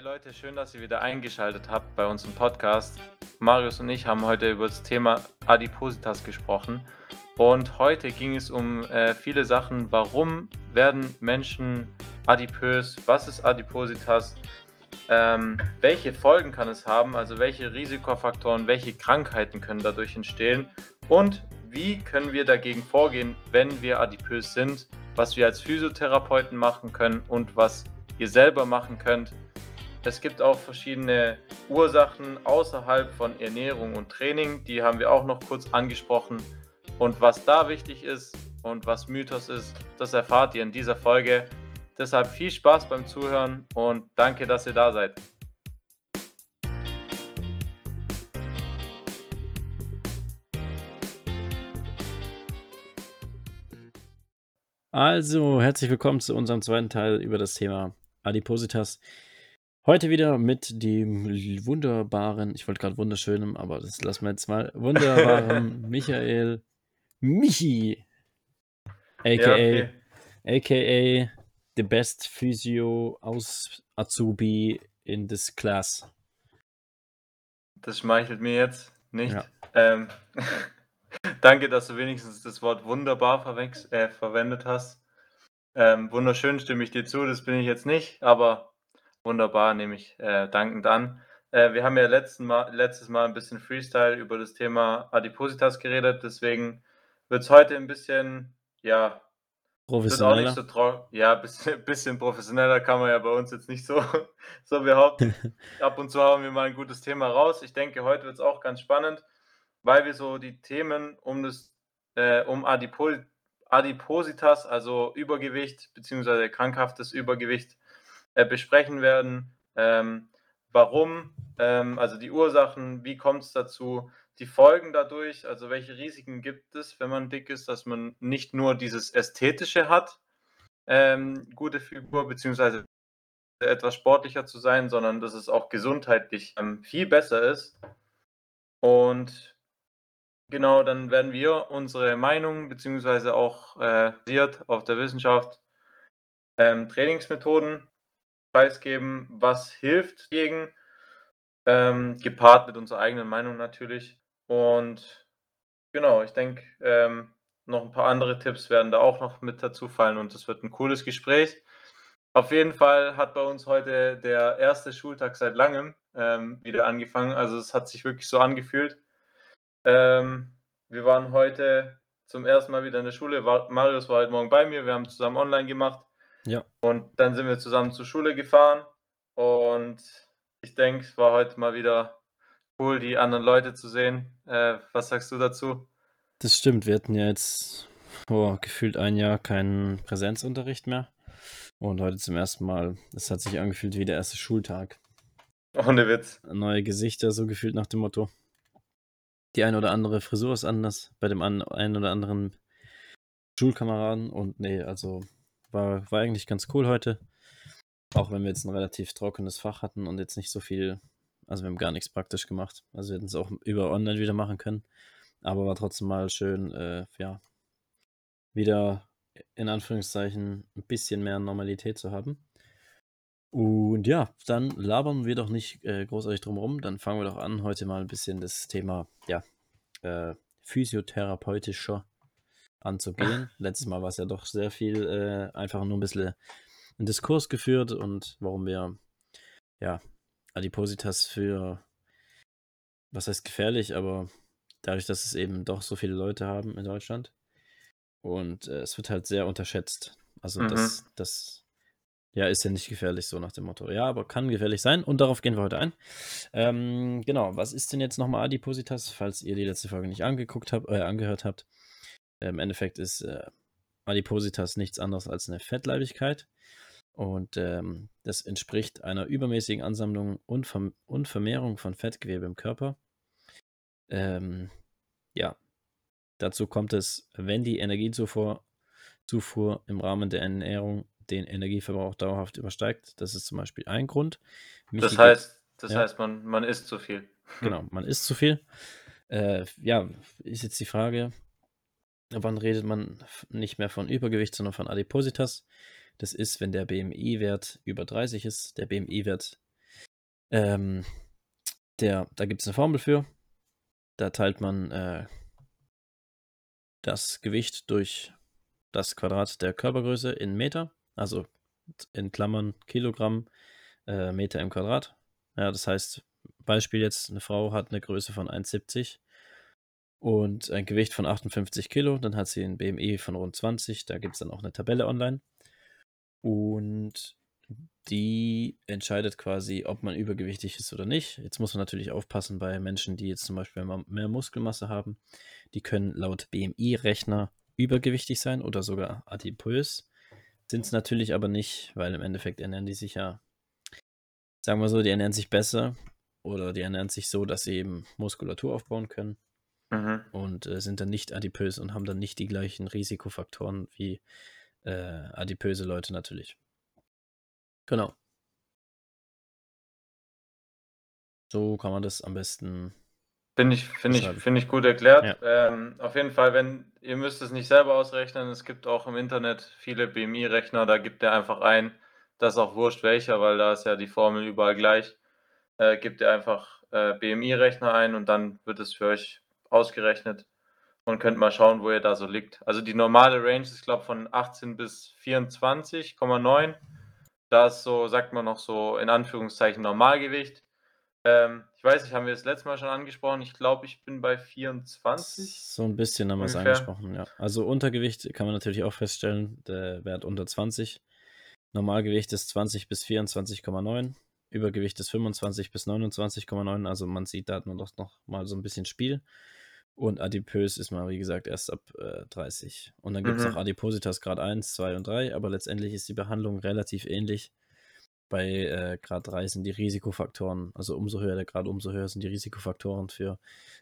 Hey Leute, schön, dass ihr wieder eingeschaltet habt bei uns im Podcast. Marius und ich haben heute über das Thema Adipositas gesprochen. Und heute ging es um äh, viele Sachen. Warum werden Menschen adipös? Was ist Adipositas? Ähm, welche Folgen kann es haben? Also welche Risikofaktoren, welche Krankheiten können dadurch entstehen? Und wie können wir dagegen vorgehen, wenn wir adipös sind? Was wir als Physiotherapeuten machen können und was ihr selber machen könnt. Es gibt auch verschiedene Ursachen außerhalb von Ernährung und Training, die haben wir auch noch kurz angesprochen. Und was da wichtig ist und was Mythos ist, das erfahrt ihr in dieser Folge. Deshalb viel Spaß beim Zuhören und danke, dass ihr da seid. Also, herzlich willkommen zu unserem zweiten Teil über das Thema Adipositas. Heute wieder mit dem wunderbaren, ich wollte gerade wunderschönem, aber das lassen wir jetzt mal, wunderbaren Michael Michi, aka, ja, okay. aka the best Physio aus Azubi in this class. Das schmeichelt mir jetzt nicht. Ja. Ähm, danke, dass du wenigstens das Wort wunderbar äh, verwendet hast. Ähm, wunderschön stimme ich dir zu, das bin ich jetzt nicht, aber wunderbar nehme ich äh, dankend an. Äh, wir haben ja letzten Mal, letztes Mal ein bisschen Freestyle über das Thema Adipositas geredet, deswegen wird es heute ein bisschen, ja, professioneller. So ja, ein bisschen, bisschen, professioneller kann man ja bei uns jetzt nicht so, so behaupten. Ab und zu haben wir mal ein gutes Thema raus. Ich denke, heute wird es auch ganz spannend, weil wir so die Themen um das äh, um Adipositas Adipositas, also Übergewicht bzw. krankhaftes Übergewicht, äh, besprechen werden. Ähm, warum, ähm, also die Ursachen, wie kommt es dazu, die Folgen dadurch, also welche Risiken gibt es, wenn man dick ist, dass man nicht nur dieses Ästhetische hat, ähm, gute Figur bzw. etwas sportlicher zu sein, sondern dass es auch gesundheitlich ähm, viel besser ist. Und Genau, dann werden wir unsere Meinung beziehungsweise auch äh, basiert auf der Wissenschaft ähm, Trainingsmethoden preisgeben, was hilft gegen, ähm, gepaart mit unserer eigenen Meinung natürlich. Und genau, ich denke, ähm, noch ein paar andere Tipps werden da auch noch mit dazu fallen und es wird ein cooles Gespräch. Auf jeden Fall hat bei uns heute der erste Schultag seit langem ähm, wieder angefangen. Also es hat sich wirklich so angefühlt ähm, wir waren heute zum ersten Mal wieder in der Schule. Marius war heute Morgen bei mir. Wir haben zusammen online gemacht. Ja. Und dann sind wir zusammen zur Schule gefahren. Und ich denke, es war heute mal wieder cool, die anderen Leute zu sehen. Äh, was sagst du dazu? Das stimmt. Wir hatten ja jetzt oh, gefühlt ein Jahr keinen Präsenzunterricht mehr. Und heute zum ersten Mal. Es hat sich angefühlt wie der erste Schultag. Ohne Witz. Neue Gesichter, so gefühlt nach dem Motto. Die eine oder andere Frisur ist anders bei dem einen oder anderen Schulkameraden und nee, also war, war eigentlich ganz cool heute. Auch wenn wir jetzt ein relativ trockenes Fach hatten und jetzt nicht so viel, also wir haben gar nichts praktisch gemacht. Also wir hätten es auch über online wieder machen können. Aber war trotzdem mal schön, äh, ja, wieder in Anführungszeichen ein bisschen mehr Normalität zu haben. Und ja, dann labern wir doch nicht äh, großartig drum rum. Dann fangen wir doch an, heute mal ein bisschen das Thema ja, äh, physiotherapeutischer anzugehen. Letztes Mal war es ja doch sehr viel äh, einfach nur ein bisschen einen Diskurs geführt und warum wir ja Adipositas für was heißt gefährlich, aber dadurch, dass es eben doch so viele Leute haben in Deutschland und äh, es wird halt sehr unterschätzt. Also mhm. das, das ja, ist ja nicht gefährlich, so nach dem Motto. Ja, aber kann gefährlich sein und darauf gehen wir heute ein. Ähm, genau, was ist denn jetzt nochmal Adipositas, falls ihr die letzte Folge nicht angeguckt habt, äh, angehört habt? Im Endeffekt ist äh, Adipositas nichts anderes als eine Fettleibigkeit und ähm, das entspricht einer übermäßigen Ansammlung und, Verm und Vermehrung von Fettgewebe im Körper. Ähm, ja, dazu kommt es, wenn die Energiezufuhr Zufuhr im Rahmen der Ernährung den Energieverbrauch dauerhaft übersteigt. Das ist zum Beispiel ein Grund. Mich das heißt, das ja. heißt man, man isst zu viel. Genau, man isst zu viel. Äh, ja, ist jetzt die Frage, wann redet man nicht mehr von Übergewicht, sondern von Adipositas? Das ist, wenn der BMI-Wert über 30 ist. Der BMI-Wert Ähm, der, da gibt es eine Formel für. Da teilt man äh, das Gewicht durch das Quadrat der Körpergröße in Meter, also in Klammern Kilogramm, äh, Meter im Quadrat. Ja, das heißt, Beispiel jetzt, eine Frau hat eine Größe von 1,70 und ein Gewicht von 58 Kilo, dann hat sie ein BMI von rund 20, da gibt es dann auch eine Tabelle online. Und die entscheidet quasi, ob man übergewichtig ist oder nicht. Jetzt muss man natürlich aufpassen bei Menschen, die jetzt zum Beispiel mehr Muskelmasse haben. Die können laut BMI-Rechner übergewichtig sein oder sogar adipös. Sind es natürlich aber nicht, weil im Endeffekt ernähren die sich ja, sagen wir so, die ernähren sich besser oder die ernähren sich so, dass sie eben Muskulatur aufbauen können Mhm. und äh, sind dann nicht adipös und haben dann nicht die gleichen Risikofaktoren wie äh, adipöse Leute natürlich. Genau. So kann man das am besten. Finde ich, finde ich, finde ich gut erklärt. Ähm, auf jeden Fall, wenn ihr müsst es nicht selber ausrechnen, es gibt auch im Internet viele BMI-Rechner, da gibt ihr einfach ein, das ist auch wurscht welcher, weil da ist ja die Formel überall gleich. Äh, gebt ihr einfach äh, BMI-Rechner ein und dann wird es für euch ausgerechnet und könnt mal schauen, wo ihr da so liegt. Also die normale Range ist, glaube ich, von 18 bis 24,9. Da ist so, sagt man noch so in Anführungszeichen Normalgewicht. Ähm, ich weiß nicht, haben wir das letzte Mal schon angesprochen? Ich glaube, ich bin bei 24. So ein bisschen haben wir es angesprochen, ja. Also Untergewicht kann man natürlich auch feststellen, der Wert unter 20. Normalgewicht ist 20 bis 24,9. Übergewicht ist 25 bis 29,9. Also man sieht, da hat man doch noch mal so ein bisschen Spiel. Und adipös ist man, wie gesagt, erst ab äh, 30. Und dann gibt es Mhm. noch Adipositas Grad 1, 2 und 3, aber letztendlich ist die Behandlung relativ ähnlich. Bei äh, Grad 3 sind die Risikofaktoren, also umso höher der Grad, umso höher sind die Risikofaktoren für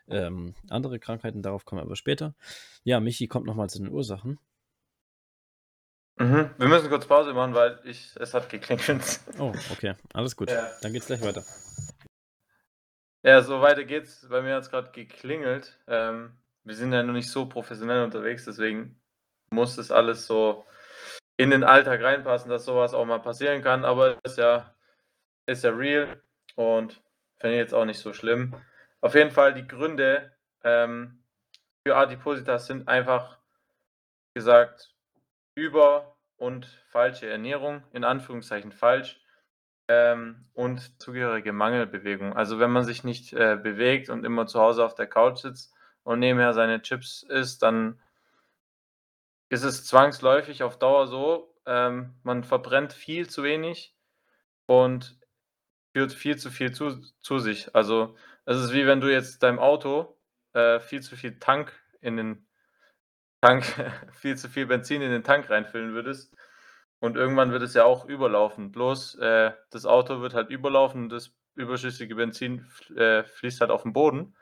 ähm, andere Krankheiten. Darauf kommen wir aber später. Ja, Michi kommt nochmal zu den Ursachen. Mhm. Wir müssen kurz Pause machen, weil ich, es hat geklingelt. Oh, okay, alles gut. Ja. Dann geht's gleich weiter. Ja, so weiter geht's. Bei mir hat es gerade geklingelt. Ähm, wir sind ja noch nicht so professionell unterwegs, deswegen muss das alles so in den Alltag reinpassen, dass sowas auch mal passieren kann. Aber ist ja, ist ja real und finde ich jetzt auch nicht so schlimm. Auf jeden Fall die Gründe ähm, für Adipositas sind einfach gesagt über- und falsche Ernährung, in Anführungszeichen falsch ähm, und zugehörige Mangelbewegung. Also wenn man sich nicht äh, bewegt und immer zu Hause auf der Couch sitzt und nebenher seine Chips isst, dann ist es zwangsläufig auf Dauer so, ähm, man verbrennt viel zu wenig und führt viel zu viel zu, zu sich. Also es ist wie wenn du jetzt deinem Auto äh, viel zu viel Tank in den Tank, viel zu viel Benzin in den Tank reinfüllen würdest. Und irgendwann wird es ja auch überlaufen. Bloß äh, das Auto wird halt überlaufen und das überschüssige Benzin äh, fließt halt auf den Boden.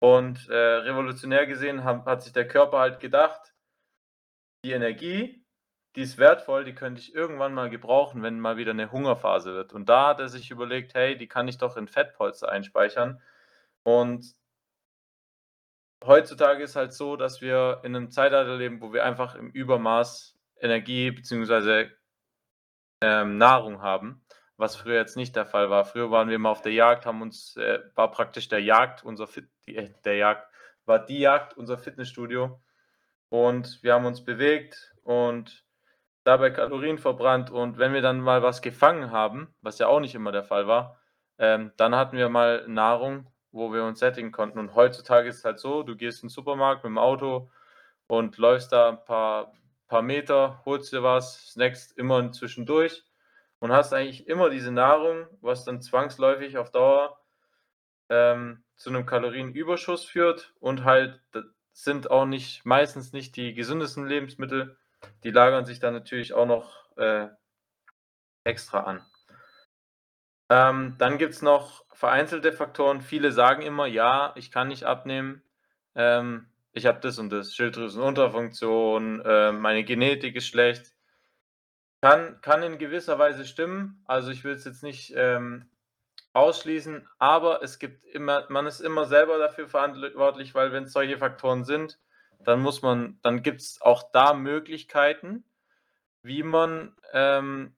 Und äh, revolutionär gesehen haben, hat sich der Körper halt gedacht, die Energie, die ist wertvoll, die könnte ich irgendwann mal gebrauchen, wenn mal wieder eine Hungerphase wird. Und da hat er sich überlegt, hey, die kann ich doch in Fettpolster einspeichern. Und heutzutage ist halt so, dass wir in einem Zeitalter leben, wo wir einfach im Übermaß Energie bzw. Ähm, Nahrung haben, was früher jetzt nicht der Fall war. Früher waren wir immer auf der Jagd, haben uns, äh, war praktisch der Jagd, unser Fit, äh, der Jagd, war die Jagd unser Fitnessstudio. Und wir haben uns bewegt und dabei Kalorien verbrannt. Und wenn wir dann mal was gefangen haben, was ja auch nicht immer der Fall war, ähm, dann hatten wir mal Nahrung, wo wir uns sättigen konnten. Und heutzutage ist es halt so, du gehst in den Supermarkt mit dem Auto und läufst da ein paar, paar Meter, holst dir was, snackst immer zwischendurch und hast eigentlich immer diese Nahrung, was dann zwangsläufig auf Dauer ähm, zu einem Kalorienüberschuss führt und halt sind auch nicht meistens nicht die gesündesten Lebensmittel. Die lagern sich dann natürlich auch noch äh, extra an. Ähm, dann gibt es noch vereinzelte Faktoren. Viele sagen immer, ja, ich kann nicht abnehmen. Ähm, ich habe das und das, Schilddrüsenunterfunktion, äh, meine Genetik ist schlecht. Kann, kann in gewisser Weise stimmen. Also ich will es jetzt nicht ähm, ausschließen, aber es gibt immer, man ist immer selber dafür verantwortlich, weil wenn es solche Faktoren sind, dann muss man, dann gibt es auch da Möglichkeiten, wie man ähm,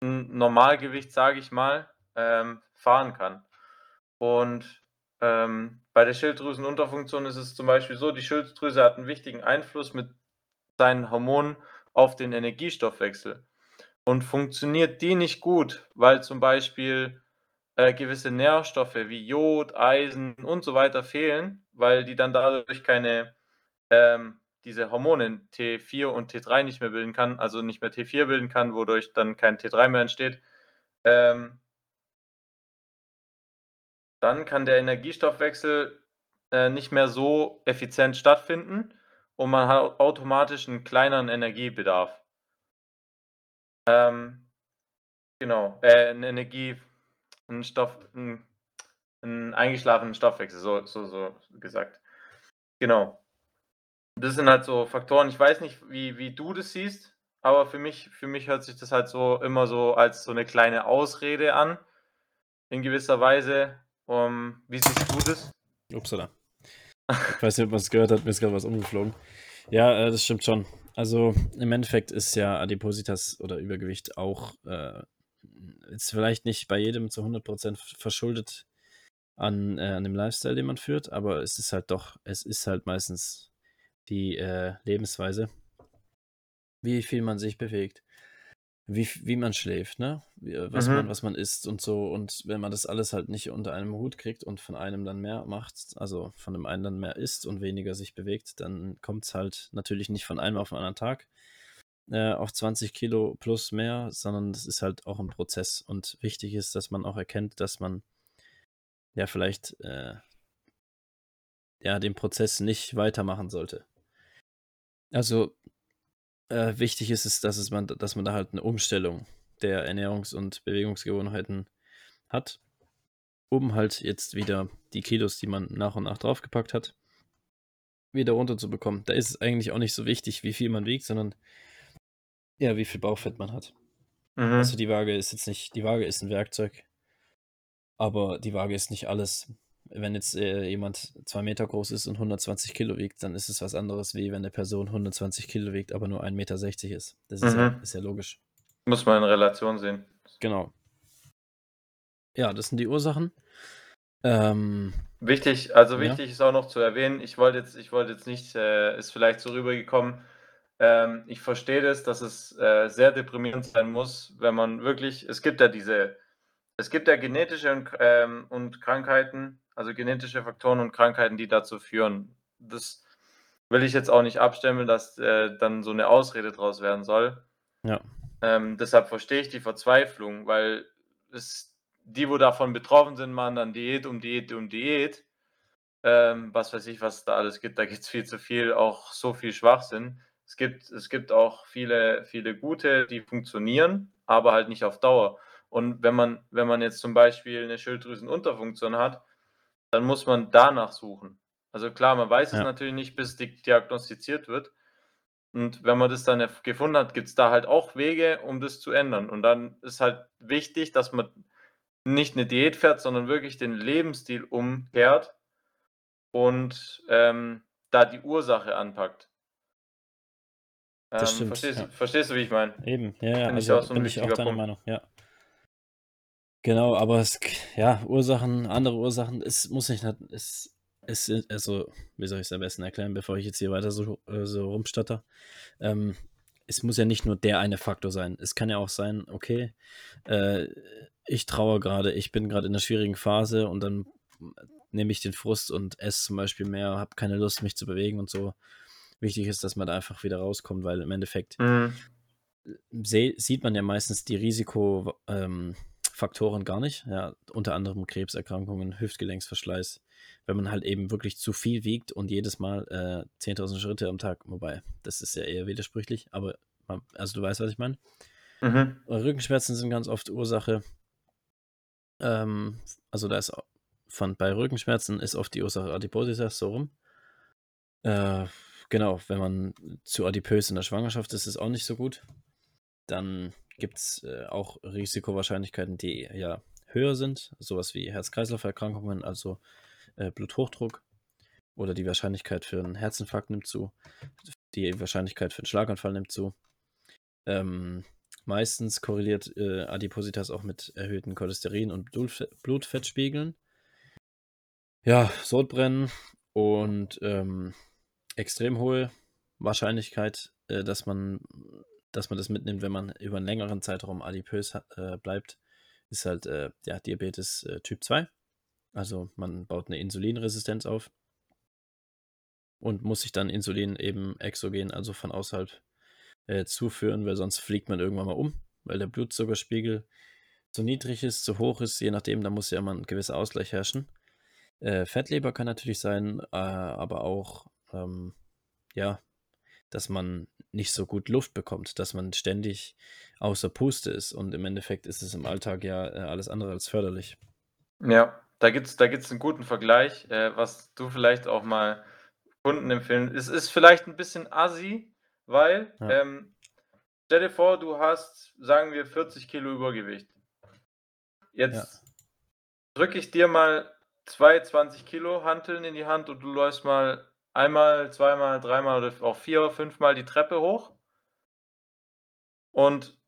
ein Normalgewicht, sage ich mal, ähm, fahren kann. Und ähm, bei der Schilddrüsenunterfunktion ist es zum Beispiel so, die Schilddrüse hat einen wichtigen Einfluss mit seinen Hormonen auf den Energiestoffwechsel. Und funktioniert die nicht gut, weil zum Beispiel äh, gewisse Nährstoffe wie Jod, Eisen und so weiter fehlen, weil die dann dadurch keine ähm, diese Hormone T4 und T3 nicht mehr bilden kann, also nicht mehr T4 bilden kann, wodurch dann kein T3 mehr entsteht, ähm, dann kann der Energiestoffwechsel äh, nicht mehr so effizient stattfinden und man hat automatisch einen kleineren Energiebedarf. Ähm, genau, äh, 'n Energie 'n Stoff 'n 'n eingeschlafenen Stoffwechsel, so so so gesagt. Genau. Das sind halt so Faktoren. Ich weiß nicht, wie wie du das siehst, aber für mich für mich hört sich das halt so immer so als so 'ne kleine Ausrede an in gewisser Weise. Um, wie siehst du das? Upsala. Ich weiß nicht, ob man's gehört hat, mir ist grad was umgeflogen. Ja, äh, das stimmt schon. Also, im Endeffekt ist ja Adipositas oder Übergewicht auch, äh, jetzt vielleicht nicht bei jedem zu 100% verschuldet an, äh, an dem Lifestyle, den man führt, aber es ist halt doch es ist halt meistens die, äh, Lebensweise. Wie viel man sich bewegt, wie wie man schläft, ne? Äh, was man Mhm. was man isst und so. Und wenn man das alles halt nicht unter einem Hut kriegt und von einem dann mehr macht, also von dem einen dann mehr isst und weniger sich bewegt, dann kommt's halt natürlich nicht von einem auf 'n anderen Tag, äh, auf 20 Kilo plus mehr, sondern das ist halt auch 'n Prozess. Und wichtig ist, dass man auch erkennt, dass man ja vielleicht, äh ja, den Prozess nicht weitermachen sollte. Also, äh, wichtig ist es, dass es man dass man da halt 'ne Umstellung der Ernährungs und Bewegungsgewohnheiten hat, um halt jetzt wieder die Kilos, die man nach und nach draufgepackt hat wieder runterzubekommen. Da ist es eigentlich auch nicht so wichtig, wie viel man wiegt, sondern ja, wie viel Bauchfett man hat. Also, Mhm. die Waage ist jetzt nicht die Waage ist 'n Werkzeug aber die Waage ist nicht alles. Wenn jetzt, äh, jemand 2 Meter groß ist und 120 Kilo wiegt, dann ist es was anderes, wie wenn 'ne Person 120 Kilo wiegt, aber nur 1,60 m ist. Das ist ja Mhm. ist ja logisch. Muss man in Relation sehen. Genau. Ja, das sind die Ursachen. Ähm Wichtig also, Ja. wichtig ist auch noch zu erwähnen, ich wollte jetzt ich wollte jetzt nicht äh, ist vielleicht so rübergekommen ähm, ich verstehe das, dass es, äh, sehr deprimierend sein muss, wenn man wirklich es gibt ja diese es gibt ja genetische und ähm, und Krankheiten, also, genetische Faktoren und Krankheiten, die dazu führen. Das will ich jetzt auch nicht abstempeln, dass, äh, dann so 'ne Ausrede draus werden soll. Ja. Ähm, deshalb verstehe ich die Verzweiflung, weil es die, wo davon betroffen sind, machen dann Diät um Diät um Diät. Ähm, was weiß ich, was es da alles gibt. Da gibt's viel zu viel auch so viel Schwachsinn. Es gibt es gibt auch viele viele gute, die funktionieren, aber halt nicht auf Dauer. Und wenn man wenn man jetzt zum Beispiel 'ne Schilddrüsenunterfunktion hat, dann muss man danach suchen. Also, klar, man weiß es Ja. natürlich nicht, bis di diagnostiziert wird. Und wenn man das dann gefunden hat, gibt's da halt auch Wege, um das zu ändern. Und dann ist halt wichtig, dass man nicht 'ne Diät fährt, sondern wirklich den Lebensstil umkehrt und, ähm, da die Ursache anpackt. Das Ähm, stimmt, verstehst ja. du verstehst du, wie ich meine? Eben, ja, ja, ich also, auch so bin ich auch deiner Punkt. Meinung, ja. Genau, aber es ja, Ursachen andere Ursachen, es muss nicht es es sind also, wie soll ich's am besten erklären, bevor ich jetzt hier weiter so äh, so rumstotter? Ähm, es muss ja nicht nur der eine Faktor sein. Es kann ja auch sein, okay, äh, ich trauere grade, ich bin grad in 'ner schwierigen Phase und dann nehme ich den Frust und esse zum Beispiel mehr, habe keine Lust, mich zu bewegen und so. Wichtig ist, dass man da einfach wieder rauskommt, weil im Endeffekt Mhm. sieht man ja meistens die Risiko ähm, Faktoren gar nicht, ja, unter anderem Krebserkrankungen, Hüftgelenksverschleiß, wenn man halt eben wirklich zu viel wiegt und jedes Mal, äh, 10.000 Schritte am Tag wobei, das ist ja eher widersprüchlich, aber ma also, du weißt, was ich meine. Mhm. Äh, Rückenschmerzen sind ganz oft Ursache. Ähm, also, da ist von bei Rückenschmerzen ist oft die Ursache Adipositas, so rum. Äh, genau, wenn man zu adipös in der Schwangerschaft ist, ist auch nicht so gut. Dann gibt's, äh, auch Risikowahrscheinlichkeiten, die ja höher sind, so was wie Herz-Kreislauf-Erkrankungen, also, äh, Bluthochdruck oder die Wahrscheinlichkeit für 'n Herzinfarkt nimmt zu. Die Wahrscheinlichkeit für 'n Schlaganfall nimmt zu. Ähm, meistens korreliert äh, Adipositas auch mit erhöhten Cholesterin- und Blutfettspiegeln. Ja, Sodbrennen und ähm, extrem hohe Wahrscheinlichkeit, äh, dass, man, dass man das mitnimmt, wenn man über einen längeren Zeitraum adipös äh, bleibt, ist halt äh, ja, Diabetes äh, Typ 2. Also man baut eine Insulinresistenz auf und muss sich dann Insulin eben exogen, also von außerhalb äh, zuführen, weil sonst fliegt man irgendwann mal um, weil der Blutzuckerspiegel zu niedrig ist, zu hoch ist, je nachdem, da muss ja mal ein gewisser Ausgleich herrschen. Äh, Fettleber kann natürlich sein, äh, aber auch, ähm, ja, dass man nicht so gut Luft bekommt, dass man ständig außer Puste ist und im Endeffekt ist es im Alltag ja äh, alles andere als förderlich. Ja, da gibt es da gibt's einen guten Vergleich, äh, was du vielleicht auch mal Kunden empfehlen Es ist vielleicht ein bisschen assi, weil, Ja. ähm, stell dir vor, du hast, sagen wir, 40 Kilo Übergewicht. Jetzt drücke ich dir mal zwei 20 Kilo Hanteln in die Hand und du läufst mal einmal, zweimal, dreimal oder auch vier, fünfmal die Treppe hoch. Und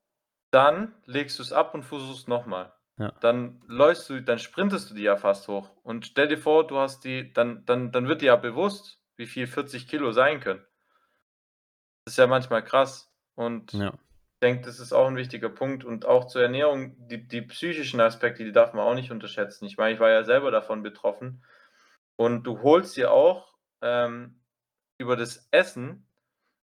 dann legst du es ab und versuchst nochmal. Ja. Dann läufst du, dann sprintest du die ja fast hoch. Und stell dir vor, du hast die, dann, dann, dann wird dir ja bewusst, wie viel 40 Kilo sein können. Das ist ja manchmal krass. Und Ja. ich denke, das ist auch ein wichtiger Punkt. Und auch zur Ernährung, die, die psychischen Aspekte, die darf man auch nicht unterschätzen. Ich meine, ich war ja selber davon betroffen. Und du holst dir auch ähm, über das Essen,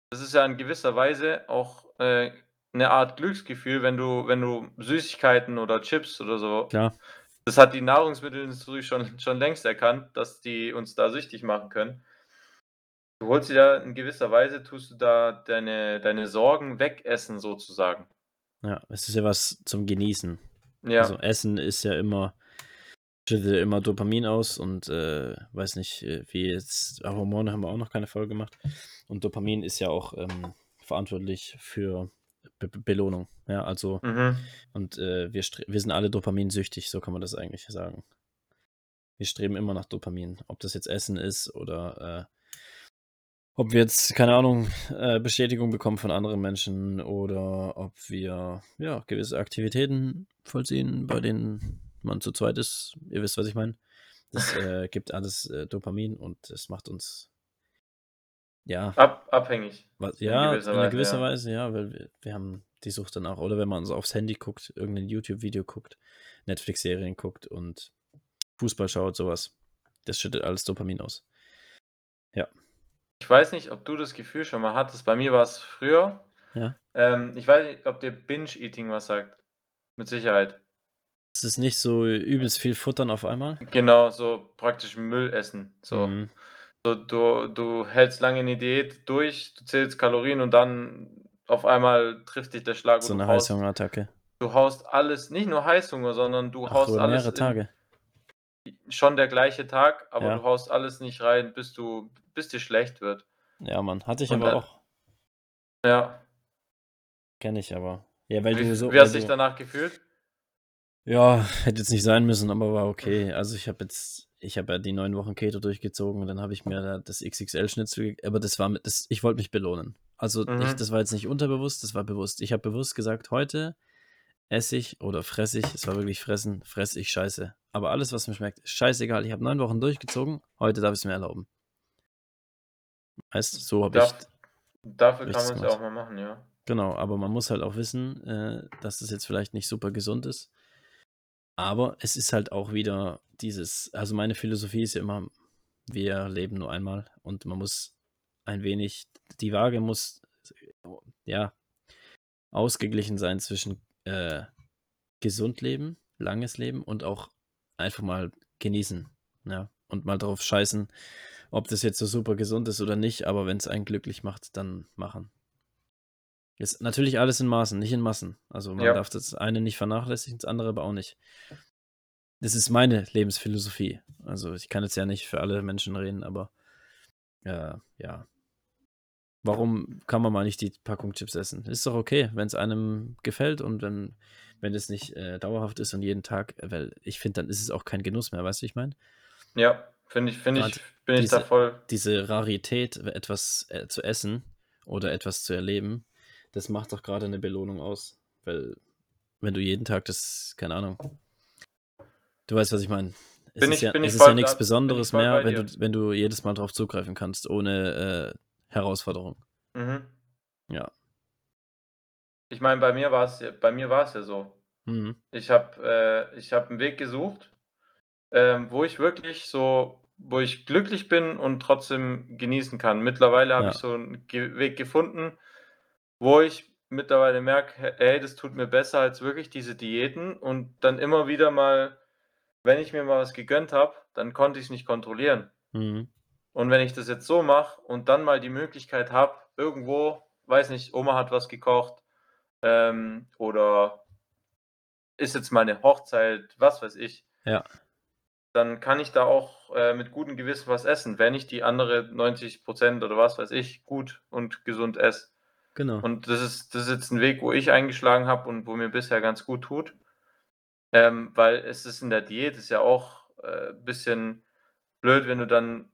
das ist ja in gewisser Weise auch äh, eine Art Glücksgefühl, wenn du, wenn du Süßigkeiten oder Chips oder so. Klar. Das hat die Nahrungsmittelindustrie schon, schon längst erkannt, dass die uns da süchtig machen können. Du holst dir da in gewisser Weise, tust du da deine, deine Sorgen wegessen, sozusagen. Ja, es ist ja was zum Genießen. Ja. Also Essen ist ja immer, schüttet immer Dopamin aus und äh, weiß nicht, äh, wie jetzt, aber Hormone haben wir auch noch keine Folge gemacht. Und Dopamin ist ja auch ähm, verantwortlich für Be Be Belohnung. Ja, also, Mhm. und äh, wir, wir sind alle dopaminsüchtig, so kann man das eigentlich sagen. Wir streben immer nach Dopamin, ob das jetzt Essen ist oder äh, ob wir jetzt, keine Ahnung, äh, Bestätigung bekommen von anderen Menschen oder ob wir ja, gewisse Aktivitäten vollziehen, bei denen man zu zweit ist. Ihr wisst, was ich meine. Das äh, gibt alles äh, Dopamin und es macht uns ja, Ab, abhängig. was, in ja, gewisser in Weise, gewisser ja. Weise, ja, weil wir, wir haben die Sucht dann auch. Oder wenn man so aufs Handy guckt, irgendein YouTube-Video guckt, Netflix-Serien guckt und Fußball schaut, sowas. Das schüttet alles Dopamin aus. Ich weiß nicht, ob du das Gefühl schon mal hattest. Bei mir war es früher. Ja. Ähm, ich weiß nicht, ob dir Binge-Eating was sagt. Mit Sicherheit. Es ist nicht so übelst viel Futtern auf einmal. Genau, so praktisch Müll essen. So. Mhm. So, du, du hältst lange eine Diät durch, du zählst Kalorien und dann auf einmal trifft dich der Schlag So eine du, haust, Heißhungerattacke. du haust alles, nicht nur Heißhunger, sondern du Ach, haust über alles mehrere in, Tage. schon der gleiche Tag, aber Ja. du haust alles nicht rein, bis du, bis dir schlecht wird. Ja, Mann. Hatte ich Und aber dann- auch. Ja. Kenne ich aber. Ja, weil Wie, du so. wie hast du dich danach gefühlt? Ja, hätte jetzt nicht sein müssen, aber war okay. Also ich habe jetzt, ich habe ja die neun Wochen Keto durchgezogen und dann habe ich mir da das XXL-Schnitzel, aber das war mit, das, ich wollte mich belohnen. Also ich, Mhm. das war jetzt nicht unterbewusst, das war bewusst. Ich habe bewusst gesagt, heute esse ich oder fresse ich, es war wirklich fressen, fresse ich Scheiße. Aber alles, was mir schmeckt, ist scheißegal. Ich habe neun Wochen durchgezogen, heute darf ich es mir erlauben. Heißt, so habe ich dafür kann man es ja auch mal machen, ja. Genau, aber man muss halt auch wissen, äh, dass das jetzt vielleicht nicht super gesund ist. Aber es ist halt auch wieder dieses, also meine Philosophie ist ja immer, wir leben nur einmal und man muss ein wenig, die Waage muss ja ausgeglichen sein zwischen äh, gesund leben, langes Leben und auch einfach mal genießen. Ja, und mal drauf scheißen, ob das jetzt so super gesund ist oder nicht, aber wenn es einen glücklich macht, dann machen. Ist natürlich alles in Maßen, nicht in Massen. Also man Ja. darf das eine nicht vernachlässigen, das andere aber auch nicht. Das ist meine Lebensphilosophie. Also ich kann jetzt ja nicht für alle Menschen reden, aber äh, ja. Warum kann man mal nicht die Packung Chips essen? Ist doch okay, wenn es einem gefällt und wenn, wenn es nicht äh, dauerhaft ist und jeden Tag, weil ich finde, dann ist es auch kein Genuss mehr, weißt du, wie ich meine? Ja, finde ich, finde ich, bin ich da diese- voll. Diese Rarität, etwas äh, zu essen oder etwas zu erleben, das macht doch gerade eine Belohnung aus. Weil, wenn du jeden Tag das, keine Ahnung. Du weißt, was ich meine. Es Bin ist ich- ja, es ist ja nichts Besonderes mehr, wenn du, wenn du jedes Mal drauf zugreifen kannst, ohne äh, Herausforderung. Mhm. Ja. Ich meine, bei mir war es ja, bei mir war es ja so. Mhm. Ich habe äh, ich hab einen Weg gesucht, ähm, wo ich wirklich so, wo ich glücklich bin und trotzdem genießen kann. Mittlerweile habe Ja. ich so einen Ge Weg gefunden, wo ich mittlerweile merke, hey, das tut mir besser als wirklich diese Diäten und dann immer wieder mal, wenn ich mir mal was gegönnt habe, dann konnte ich es nicht kontrollieren. Mhm. Und wenn ich das jetzt so mache und dann mal die Möglichkeit habe, irgendwo, weiß nicht, Oma hat was gekocht ähm, oder ist jetzt mal eine Hochzeit, was weiß ich, Ja. dann kann ich da auch äh, mit gutem Gewissen was essen, wenn ich die andere 90% oder was weiß ich gut und gesund esse. Genau. Und das ist, das ist jetzt ein Weg, wo ich eingeschlagen habe und wo mir bisher ganz gut tut. Ähm, weil es ist in der Diät, ist ja auch ein äh, bisschen blöd, wenn du dann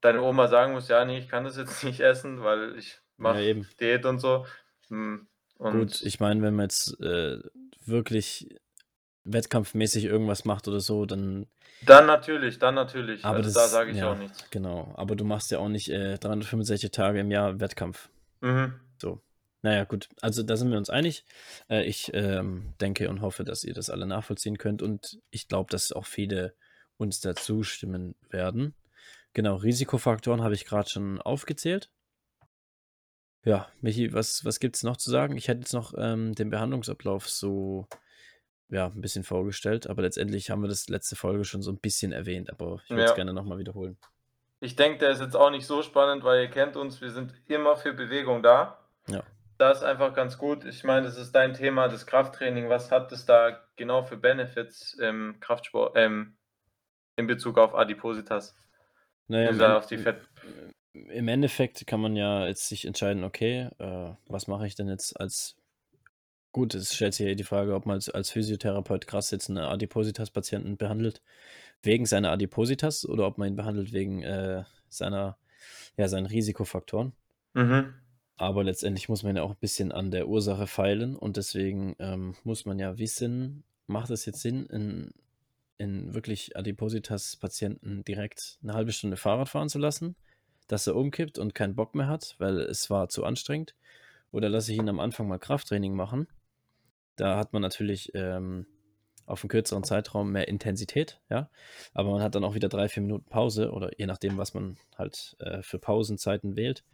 deine Oma sagen musst, ja, nee, ich kann das jetzt nicht essen, weil ich ja, mache eben. Diät und so. Hm, Und Gut, ich meine, wenn man jetzt äh, wirklich wettkampfmäßig irgendwas macht oder so, dann dann natürlich, dann natürlich. Aber also das, da sage ich ja, auch nichts. genau. Aber du machst ja auch nicht äh, 365 Tage im Jahr Wettkampf. Mhm. So. Naja, gut. Also da sind wir uns einig. Äh, ich ähm, denke und hoffe, dass ihr das alle nachvollziehen könnt. Und ich glaube, dass auch viele uns dazu stimmen werden. Genau, Risikofaktoren habe ich gerade schon aufgezählt. Ja, Michi, was, was gibt es noch zu sagen? Ich hätte jetzt noch ähm, den Behandlungsablauf so ja, ein bisschen vorgestellt, aber letztendlich haben wir das letzte Folge schon so ein bisschen erwähnt, aber ich würde es Ja. gerne nochmal wiederholen. Ich denke, der ist jetzt auch nicht so spannend, weil ihr kennt uns, wir sind immer für Bewegung da. Ja. Das ist einfach ganz gut. Ich meine, das ist dein Thema, das Krafttraining. Was hat es da genau für Benefits im Kraftsport, ähm, in Bezug auf Adipositas? Naja, im, auf die Fett. im Endeffekt kann man ja jetzt sich entscheiden, okay, äh, was mache ich denn jetzt als Gut, es stellt sich ja die Frage, ob man als, als Physiotherapeut krass jetzt einen Adipositas-Patienten behandelt wegen seiner Adipositas oder ob man ihn behandelt wegen äh, seiner, ja, seinen Risikofaktoren. Mhm. Aber letztendlich muss man ja auch ein bisschen an der Ursache feilen und deswegen ähm, muss man ja wissen, macht es jetzt Sinn, in, in wirklich Adipositas-Patienten direkt eine halbe Stunde Fahrrad fahren zu lassen, dass er umkippt und keinen Bock mehr hat, weil es war zu anstrengend? Oder lasse ich ihn am Anfang mal Krafttraining machen? Da hat man natürlich ähm, auf einen kürzeren Zeitraum mehr Intensität, ja. Aber man hat dann auch wieder drei, vier Minuten Pause oder je nachdem, was man halt äh, für Pausenzeiten wählt.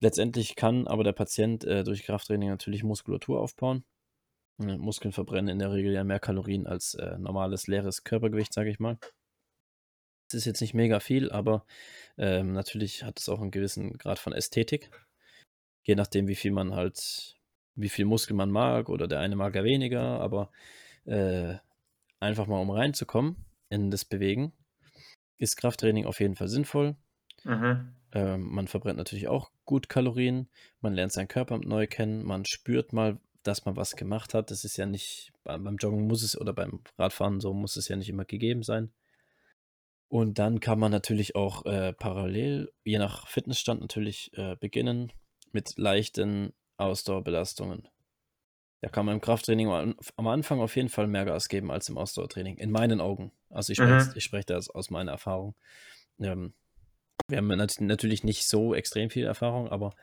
Letztendlich kann aber der Patient äh, durch Krafttraining natürlich Muskulatur aufbauen. Äh, Muskeln verbrennen in der Regel ja mehr Kalorien als äh, normales leeres Körpergewicht, sage ich mal. Es ist jetzt nicht mega viel, aber ähm, natürlich hat es auch einen gewissen Grad von Ästhetik. Je nachdem, wie viel man halt, wie viel Muskel man mag oder der eine mag ja weniger, aber äh, einfach mal um reinzukommen in das Bewegen, ist Krafttraining auf jeden Fall sinnvoll. Mhm. Ähm, man verbrennt natürlich auch gut Kalorien, man lernt seinen Körper neu kennen, man spürt mal, dass man was gemacht hat. Das ist ja nicht, beim Joggen muss es oder beim Radfahren so muss es ja nicht immer gegeben sein. Und dann kann man natürlich auch äh, parallel, je nach Fitnessstand natürlich, äh, beginnen mit leichten Ausdauerbelastungen. Da kann man im Krafttraining am Anfang auf jeden Fall mehr Gas geben als im Ausdauertraining, in meinen Augen. Also ich spreche Mhm. ich spreche da aus aus meiner Erfahrung. Ähm, wir haben nat natürlich nicht so extrem viel Erfahrung, aber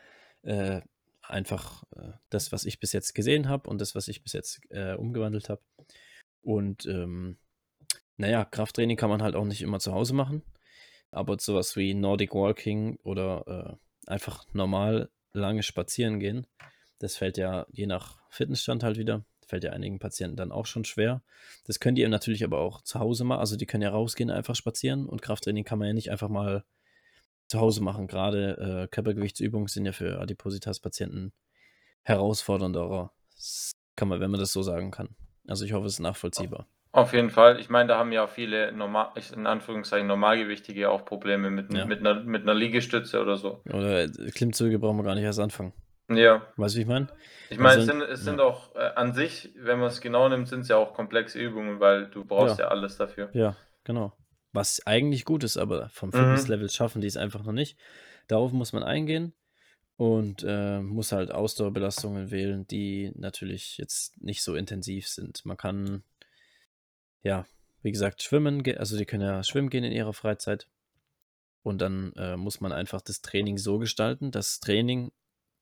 äh, einfach äh, das, was ich bis jetzt gesehen habe und das, was ich bis jetzt äh, umgewandelt habe. Und ähm, naja, Krafttraining kann man halt auch nicht immer zu Hause machen, aber sowas wie Nordic Walking oder äh, einfach normal lange spazieren gehen, das fällt ja je nach Fitnessstand halt wieder, fällt ja einigen Patienten dann auch schon schwer. Das können die natürlich aber auch zu Hause machen, also die können ja rausgehen, einfach spazieren und Krafttraining kann man ja nicht einfach mal zu Hause machen. Gerade äh, Körpergewichtsübungen sind ja für Adipositas-Patienten herausfordernder. Das kann man, wenn man das so sagen kann. Also ich hoffe, es ist nachvollziehbar. Auf jeden Fall. Ich meine, da haben ja viele normal, in Anführungszeichen Normalgewichtige auch Probleme mit, Ja. mit, einer, mit einer Liegestütze oder so. Oder äh, Klimmzüge brauchen wir gar nicht erst anfangen. Ja. Weißt du, wie ich meine? Ich meine, es Also, sind, es ja. sind auch äh, an sich, wenn man es genau nimmt, sind es ja auch komplexe Übungen, weil du brauchst Ja. ja, alles dafür. Ja, genau. Was eigentlich gut ist, aber vom Mhm. Fitnesslevel schaffen die es einfach noch nicht. Darauf muss man eingehen. und äh, muss halt Ausdauerbelastungen wählen, die natürlich jetzt nicht so intensiv sind. Man kann, ja, wie gesagt, schwimmen, also die können ja schwimmen gehen in ihrer Freizeit. Und dann äh, muss man einfach das Training so gestalten, dass Training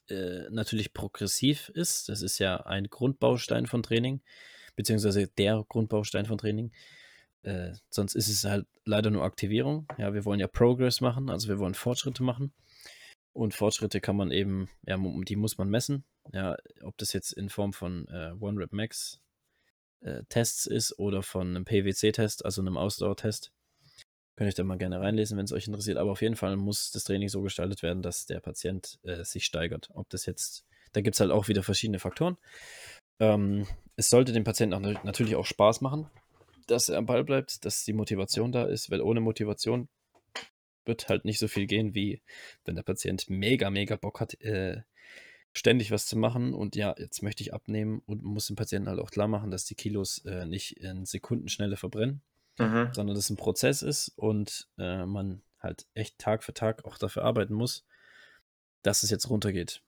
äh, natürlich progressiv ist. Das ist ja ein Grundbaustein von Training, beziehungsweise der Grundbaustein von Training. Äh, sonst ist es halt leider nur Aktivierung. Ja, wir wollen ja Progress machen, also wir wollen Fortschritte machen. Und Fortschritte kann man eben, ja, die muss man messen. Ja, ob das jetzt in Form von äh, One Rep Max äh, Tests ist oder von einem PwC-Test, also einem Ausdauertest. Könnt ihr da mal gerne reinlesen, wenn es euch interessiert. Aber auf jeden Fall muss das Training so gestaltet werden, dass der Patient äh, sich steigert. Ob das jetzt, da gibt es halt auch wieder verschiedene Faktoren. Ähm, es sollte dem Patienten auch natürlich auch Spaß machen, dass er am Ball bleibt, dass die Motivation da ist, weil ohne Motivation wird halt nicht so viel gehen, wie wenn der Patient mega, mega Bock hat, äh, ständig was zu machen und ja, jetzt möchte ich abnehmen und muss dem Patienten halt auch klar machen, dass die Kilos äh, nicht in Sekundenschnelle verbrennen, mhm. sondern dass es ein Prozess ist und äh, man halt echt Tag für Tag auch dafür arbeiten muss, dass es jetzt runtergeht.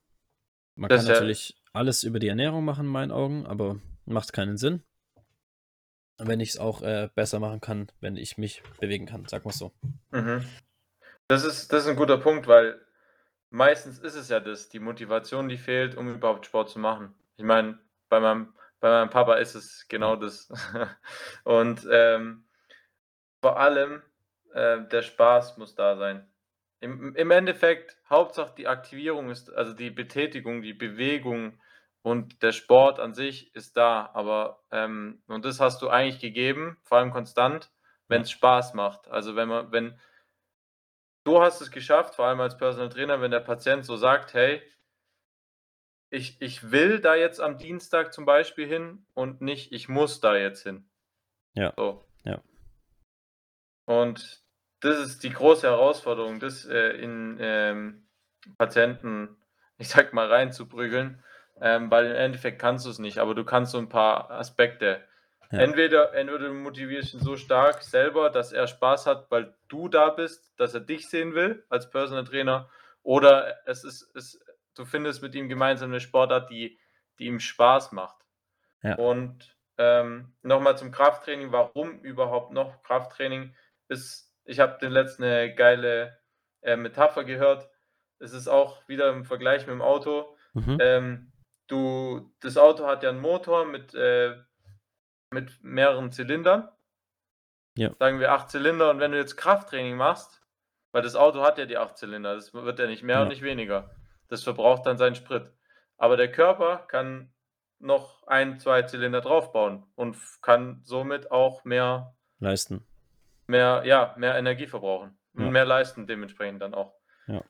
Man das kann natürlich ja alles über die Ernährung machen, in meinen Augen, aber macht keinen Sinn. Wenn ich es auch äh, besser machen kann, wenn ich mich bewegen kann, sag mal so. Mhm. Das ist, das ist ein guter Punkt, weil meistens ist es ja das, die Motivation, die fehlt, um überhaupt Sport zu machen. Ich meine, bei meinem, bei meinem Papa ist es genau das. Und ähm, vor allem äh, der Spaß muss da sein. Im, Im Endeffekt, Hauptsache die Aktivierung ist, also die Betätigung, die Bewegung und der Sport an sich ist da. Aber, ähm, und das hast du eigentlich gegeben, vor allem konstant, wenn es Spaß macht. Also wenn man, wenn, du hast es geschafft, vor allem als Personal Trainer, wenn der Patient so sagt, hey, ich, ich will da jetzt am Dienstag zum Beispiel hin und nicht, ich muss da jetzt hin. Ja. So. Ja. Und das ist die große Herausforderung, das äh, in ähm, Patienten, ich sag mal, reinzuprügeln, ähm, weil im Endeffekt kannst du es nicht, aber du kannst so ein paar Aspekte ja. Entweder, entweder du motivierst ihn so stark selber, dass er Spaß hat, weil du da bist, dass er dich sehen will als Personal Trainer, oder es ist, es, du findest mit ihm gemeinsam eine Sportart, die, die ihm Spaß macht. Ja. Und ähm, nochmal zum Krafttraining, warum überhaupt noch Krafttraining ist, ich habe den letzten eine geile äh, Metapher gehört. Es ist auch wieder im Vergleich mit dem Auto. Mhm. Ähm, du, das Auto hat ja einen Motor mit äh, mit mehreren Zylindern. Ja. Sagen wir acht Zylinder. Und wenn du jetzt Krafttraining machst, weil das Auto hat ja die acht Zylinder, das wird ja nicht mehr ja. und nicht weniger. Das verbraucht dann seinen Sprit. Aber der Körper kann noch ein, zwei Zylinder draufbauen und kann somit auch mehr leisten. Mehr, ja, mehr Energie verbrauchen. Ja. Und mehr leisten dementsprechend dann auch. Ja.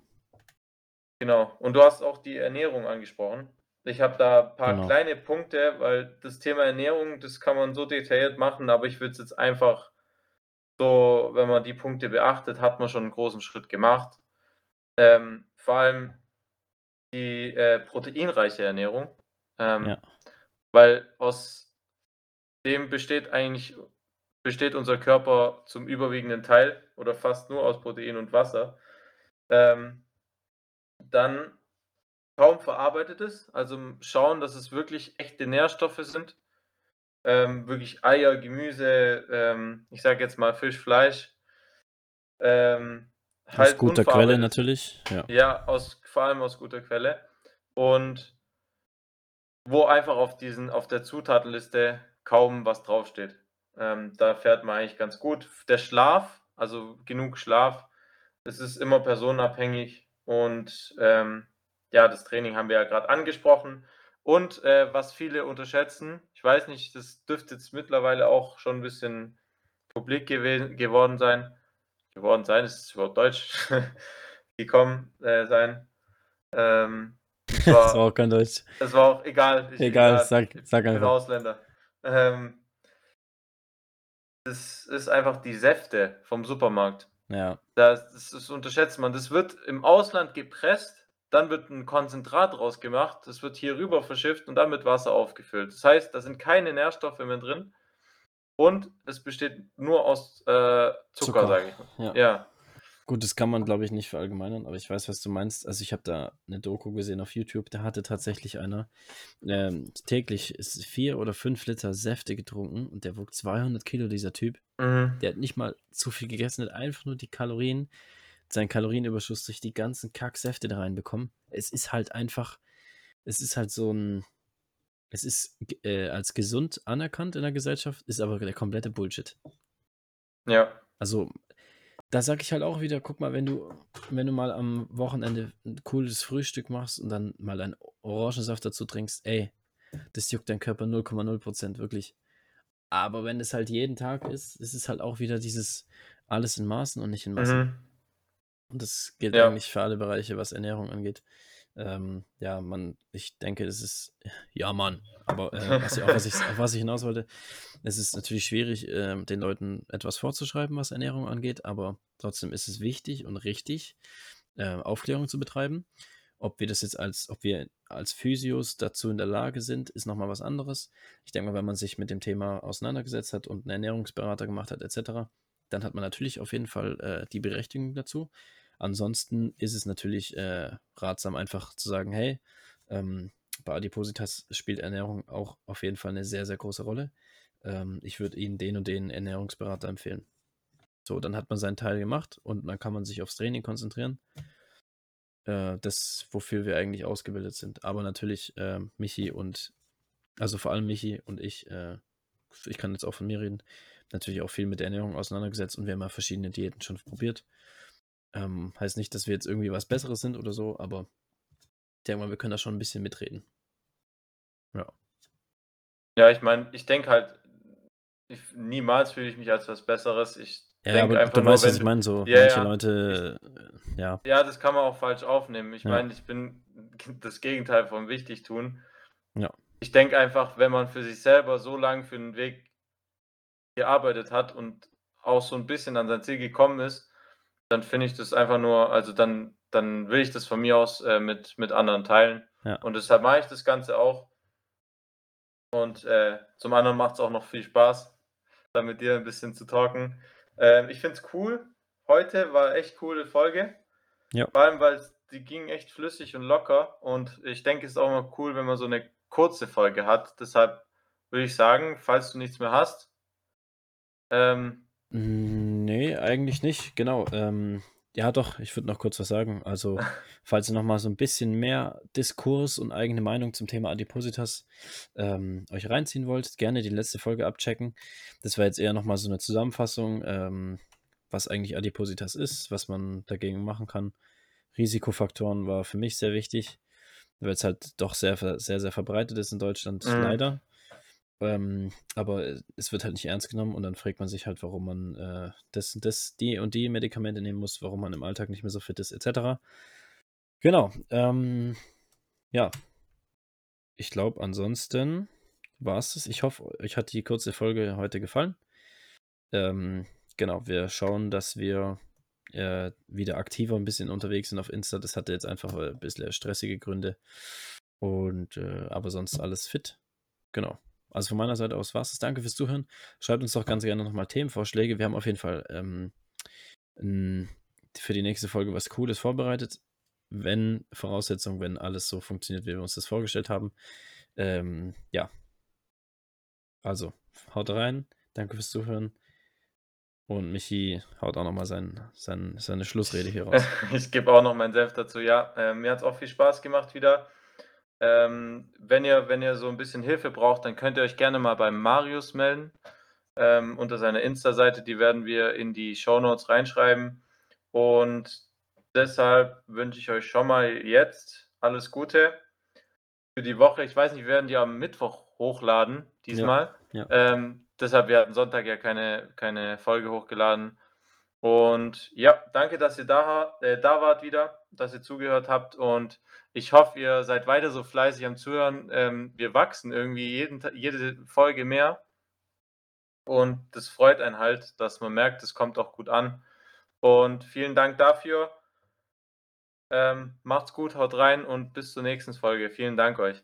Genau. Und du hast auch die Ernährung angesprochen. Ich habe da ein paar genau. kleine Punkte, weil das Thema Ernährung, das kann man so detailliert machen, aber ich würde es jetzt einfach so, wenn man die Punkte beachtet, hat man schon einen großen Schritt gemacht. Ähm, vor allem die äh, proteinreiche Ernährung. Ähm, ja. Weil aus dem besteht eigentlich besteht unser Körper zum überwiegenden Teil oder fast nur aus Protein und Wasser. Ähm, dann kaum verarbeitetes. Also schauen, dass es wirklich echte Nährstoffe sind. Ähm, wirklich Eier, Gemüse, ähm, ich sage jetzt mal Fisch, Fleisch. Ähm, halt aus guter Quelle natürlich. Ja, ja aus, vor allem aus guter Quelle. Und wo einfach auf diesen, auf der Zutatenliste kaum was draufsteht. Ähm, da fährt man eigentlich ganz gut. Der Schlaf, also genug Schlaf, das ist immer personenabhängig und ähm, ja, das Training haben wir ja gerade angesprochen. Und äh, was viele unterschätzen, ich weiß nicht, das dürfte jetzt mittlerweile auch schon ein bisschen publik gewesen, geworden sein. Geworden sein, ist es überhaupt Deutsch gekommen äh, sein. Ähm, das, war, das war auch kein Deutsch. Das war auch egal. Ich, egal, egal, sag, sag einfach. Ich bin Ausländer. Ähm, das ist einfach die Säfte vom Supermarkt. Ja. Das, das unterschätzt man. Das wird im Ausland gepresst dann wird ein Konzentrat rausgemacht, das wird hier rüber verschifft und dann mit Wasser aufgefüllt. Das heißt, da sind keine Nährstoffe mehr drin und es besteht nur aus äh, Zucker, Zucker. sage ich mal. Ja. ja. Gut, das kann man, glaube ich, nicht verallgemeinern, aber ich weiß, was du meinst. Also, ich habe da eine Doku gesehen auf YouTube, da hatte tatsächlich einer, ähm, täglich ist 4 oder 5 Liter Säfte getrunken und der wog 200 Kilo, dieser Typ. Mhm. Der hat nicht mal zu viel gegessen, hat einfach nur die Kalorien seinen Kalorienüberschuss durch die ganzen Kacksäfte da reinbekommen. Es ist halt einfach es ist halt so ein es ist äh, als gesund anerkannt in der Gesellschaft, ist aber der komplette Bullshit. Ja. Also, da sage ich halt auch wieder, guck mal, wenn du wenn du mal am Wochenende ein cooles Frühstück machst und dann mal einen Orangensaft dazu trinkst, ey, das juckt dein Körper 0,0% wirklich. Aber wenn es halt jeden Tag ist, ist es halt auch wieder dieses alles in Maßen und nicht in Massen. Mhm. Und das gilt Ja. eigentlich für alle Bereiche, was Ernährung angeht. Ähm, ja, man, ich denke, das ist, ja, Mann, aber äh, was, ich, auf, was, ich, was ich hinaus wollte, es ist natürlich schwierig, äh, den Leuten etwas vorzuschreiben, was Ernährung angeht, aber trotzdem ist es wichtig und richtig, äh, Aufklärung zu betreiben. Ob wir das jetzt als, ob wir als Physios dazu in der Lage sind, ist nochmal was anderes. Ich denke mal, wenn man sich mit dem Thema auseinandergesetzt hat und einen Ernährungsberater gemacht hat, etc., dann hat man natürlich auf jeden Fall äh, die Berechtigung dazu. Ansonsten ist es natürlich äh, ratsam, einfach zu sagen, hey, ähm, bei Adipositas spielt Ernährung auch auf jeden Fall eine sehr, sehr große Rolle. Ähm, ich würde Ihnen den und den Ernährungsberater empfehlen. So, dann hat man seinen Teil gemacht und dann kann man sich aufs Training konzentrieren. Äh, das, wofür wir eigentlich ausgebildet sind. Aber natürlich äh, Michi und, also vor allem Michi und ich, äh, ich kann jetzt auch von mir reden, natürlich auch viel mit Ernährung auseinandergesetzt und wir haben ja verschiedene Diäten schon probiert. Ähm, heißt nicht, dass wir jetzt irgendwie was Besseres sind oder so, aber ich denke mal, wir können da schon ein bisschen mitreden. Ja. Ja, ich meine, ich denke halt, ich, niemals fühle ich mich als was Besseres. Ich Ja, denke aber einfach du nur, weißt, was wenn ich du, meine, so ja, manche ja, Leute, äh, ja, ja, das kann man auch falsch aufnehmen. Ich ja, meine, ich bin das Gegenteil vom wichtig tun. ja, Ich denke einfach, wenn man für sich selber so lange für den Weg gearbeitet hat und auch so ein bisschen an sein Ziel gekommen ist, dann finde ich das einfach nur, also dann, dann will ich das von mir aus äh, mit, mit anderen teilen. ja. Und deshalb mache ich das Ganze auch. Und äh, zum anderen macht es auch noch viel Spaß, da mit dir ein bisschen zu talken. Ähm, ich finde es cool. Heute war echt coole Folge. Ja. Vor allem, weil die ging echt flüssig und locker. Und ich denke, es ist auch mal cool, wenn man so eine kurze Folge hat. Deshalb würde ich sagen, falls du nichts mehr hast, ähm, Nee, eigentlich nicht. Genau. Ähm, ja, doch, ich würde noch kurz was sagen. Also, falls ihr noch mal so ein bisschen mehr Diskurs und eigene Meinung zum Thema Adipositas ähm, euch reinziehen wollt, gerne die letzte Folge abchecken. Das war jetzt eher noch mal so eine Zusammenfassung, ähm, was eigentlich Adipositas ist, was man dagegen machen kann. Risikofaktoren war für mich sehr wichtig, weil es halt doch sehr, sehr, sehr verbreitet ist in Deutschland, mh, leider. Ähm, aber es wird halt nicht ernst genommen und dann fragt man sich halt, warum man äh, das das, die und die Medikamente nehmen muss, warum man im Alltag nicht mehr so fit ist, etc. Genau. Ähm, ja, ich glaube, ansonsten war es das. Ich hoffe, euch hat die kurze Folge heute gefallen. Ähm, genau, wir schauen, dass wir äh, wieder aktiver ein bisschen unterwegs sind auf Insta. Das hatte jetzt einfach äh, ein bisschen stressige Gründe. Und äh, aber sonst alles fit. Genau. Also von meiner Seite aus war es. Danke fürs Zuhören. Schreibt uns doch ganz gerne nochmal Themenvorschläge. Wir haben auf jeden Fall ähm, für die nächste Folge was Cooles vorbereitet. Wenn Voraussetzung, wenn alles so funktioniert, wie wir uns das vorgestellt haben. Ähm, ja, also haut rein. Danke fürs Zuhören. Und Michi haut auch nochmal sein, sein, seine Schlussrede hier raus. ich gebe auch noch meinen Senf dazu. Ja, äh, mir hat es auch viel Spaß gemacht wieder. Ähm, wenn, ihr, wenn ihr so ein bisschen Hilfe braucht, dann könnt ihr euch gerne mal beim Marius melden. Ähm, unter seiner Insta-Seite, die werden wir in die Show Notes reinschreiben. Und deshalb wünsche ich euch schon mal jetzt alles Gute für die Woche. Ich weiß nicht, wir werden die am Mittwoch hochladen, diesmal. ja. Ähm, deshalb, wir hatten Sonntag ja keine, keine Folge hochgeladen. Und ja, danke, dass ihr da, äh, da wart wieder, dass ihr zugehört habt. Und ich hoffe, ihr seid weiter so fleißig am Zuhören. Ähm, wir wachsen irgendwie jeden, jede Folge mehr. Und das freut einen halt, dass man merkt, es kommt auch gut an. Und vielen Dank dafür. Ähm, macht's gut, haut rein und bis zur nächsten Folge. Vielen Dank euch.